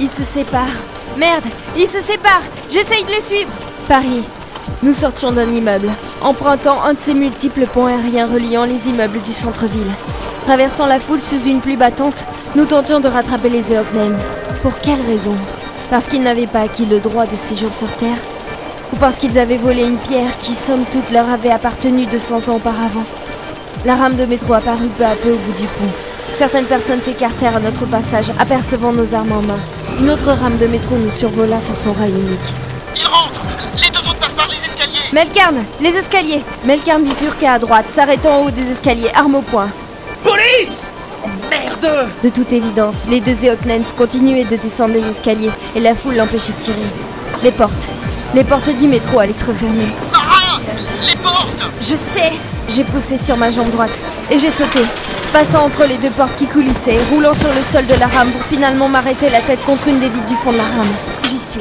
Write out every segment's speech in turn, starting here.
Ils se séparent. Merde, ils se séparent. J'essaye de les suivre. Paris. Nous sortions d'un immeuble, empruntant un de ces multiples ponts aériens reliant les immeubles du centre-ville. Traversant la foule sous une pluie battante, nous tentions de rattraper les Eoknen. Pour quelle raison? Parce qu'ils n'avaient pas acquis le droit de séjour sur Terre? Ou parce qu'ils avaient volé une pierre qui, somme toute, leur avait appartenu 200 ans auparavant? La rame de métro apparut peu à peu au bout du pont. Certaines personnes s'écartèrent à notre passage, apercevant nos armes en main. Une autre rame de métro nous survola sur son rail unique. Ils rentrent Les deux autres passent par les escaliers Melkarn, les escaliers Melkarn bifurqua à droite, s'arrêtant en haut des escaliers, arme au poing. Police Oh merde De toute évidence, les deux Eoknens continuaient de descendre les escaliers et la foule l'empêchait de tirer. Les portes. Les portes du métro allaient se refermer. Mara Les portes Je sais J'ai poussé sur ma jambe droite et j'ai sauté, passant entre les deux portes qui coulissaient roulant sur le sol de la rame pour finalement m'arrêter la tête contre une des vitres du fond de la rame. J'y suis.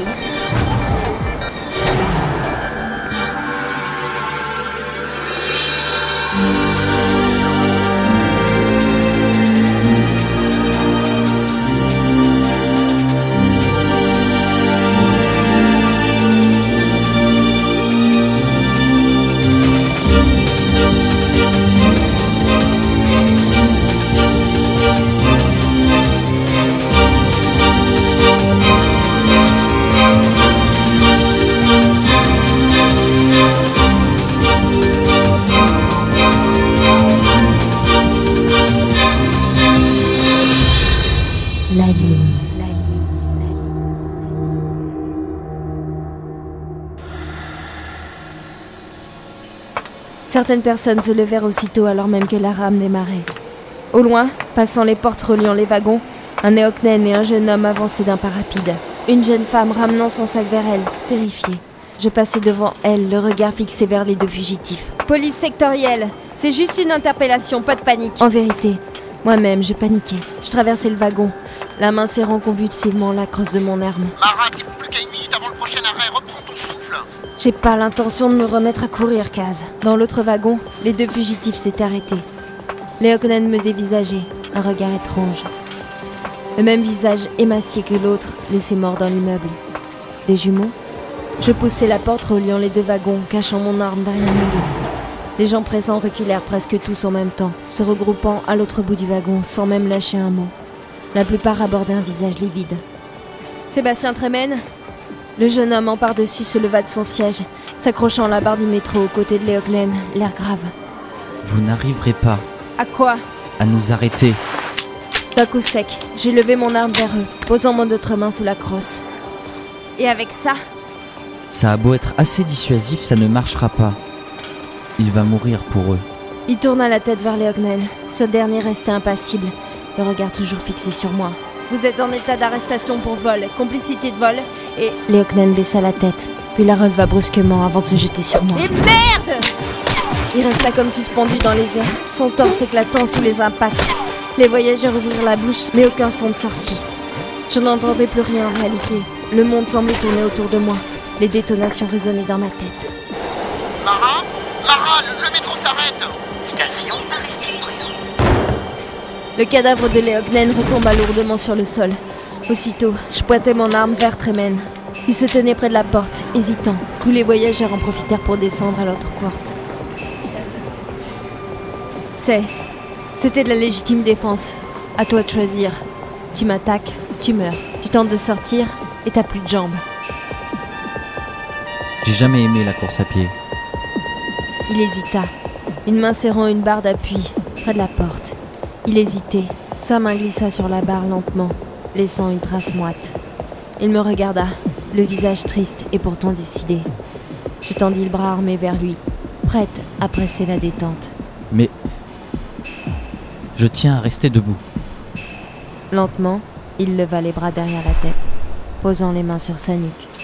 Certaines personnes se levèrent aussitôt alors même que la rame démarrait. Au loin, passant les portes reliant les wagons, un néocnène et un jeune homme avançaient d'un pas rapide. Une jeune femme ramenant son sac vers elle, terrifiée. Je passais devant elle, le regard fixé vers les deux fugitifs. Police sectorielle, c'est juste une interpellation, pas de panique. En vérité, moi-même, je paniquais. Je traversais le wagon, la main serrant convulsivement la crosse de mon arme. Plus qu'à une avant le prochain arrêt, reprends ton souffle J'ai pas l'intention de me remettre à courir, Kaz. Dans l'autre wagon, les deux fugitifs s'étaient arrêtés. Léoconen me dévisageait, un regard étrange. Le même visage émacié que l'autre, laissé mort dans l'immeuble. Des jumeaux Je poussai la porte reliant les deux wagons, cachant mon arme derrière mon dos. Les gens présents reculèrent presque tous en même temps, se regroupant à l'autre bout du wagon sans même lâcher un mot. La plupart abordaient un visage livide. Sébastien Tremen Le jeune homme en par-dessus se leva de son siège, s'accrochant à la barre du métro aux côtés de Léoglen, l'air grave. Vous n'arriverez pas À quoi à nous arrêter. D'un coup sec, j'ai levé mon arme vers eux, posant mon autre main sous la crosse. Et avec ça, Ça a beau être assez dissuasif, ça ne marchera pas. Il va mourir pour eux. il tourna la tête vers Léognen. Ce dernier restait impassible, le regard toujours fixé sur moi. Vous êtes en état d'arrestation pour vol, complicité de vol, et... Léognen baissa la tête, puis la releva brusquement avant de se jeter sur moi. Et merde Il resta comme suspendu dans les airs, son torse éclatant sous les impacts. Les voyageurs ouvrirent la bouche, mais aucun son ne sortit. Je n'entendais plus rien en réalité. Le monde semblait tourner autour de moi. Les détonations résonnaient dans ma tête. Mara Mara, le, le métro s'arrête Station Aristide. Le cadavre de Léognen retomba lourdement sur le sol. Aussitôt, je pointais mon arme vers Tremen. Il se tenait près de la porte, hésitant. Tous les voyageurs en profitèrent pour descendre à l'autre porte. C'est. C'était de la légitime défense. À toi de choisir. Tu m'attaques, tu meurs. Tu tentes de sortir et t'as plus de jambes. J'ai jamais aimé la course à pied. Il hésita, une main serrant une barre d'appui près de la porte. Il hésitait, sa main glissa sur la barre lentement, laissant une trace moite. Il me regarda, le visage triste et pourtant décidé. Je tendis le bras armé vers lui, prête à presser la détente. Mais je tiens à rester debout. Lentement, il leva les bras derrière la tête, posant les mains sur sa nuque.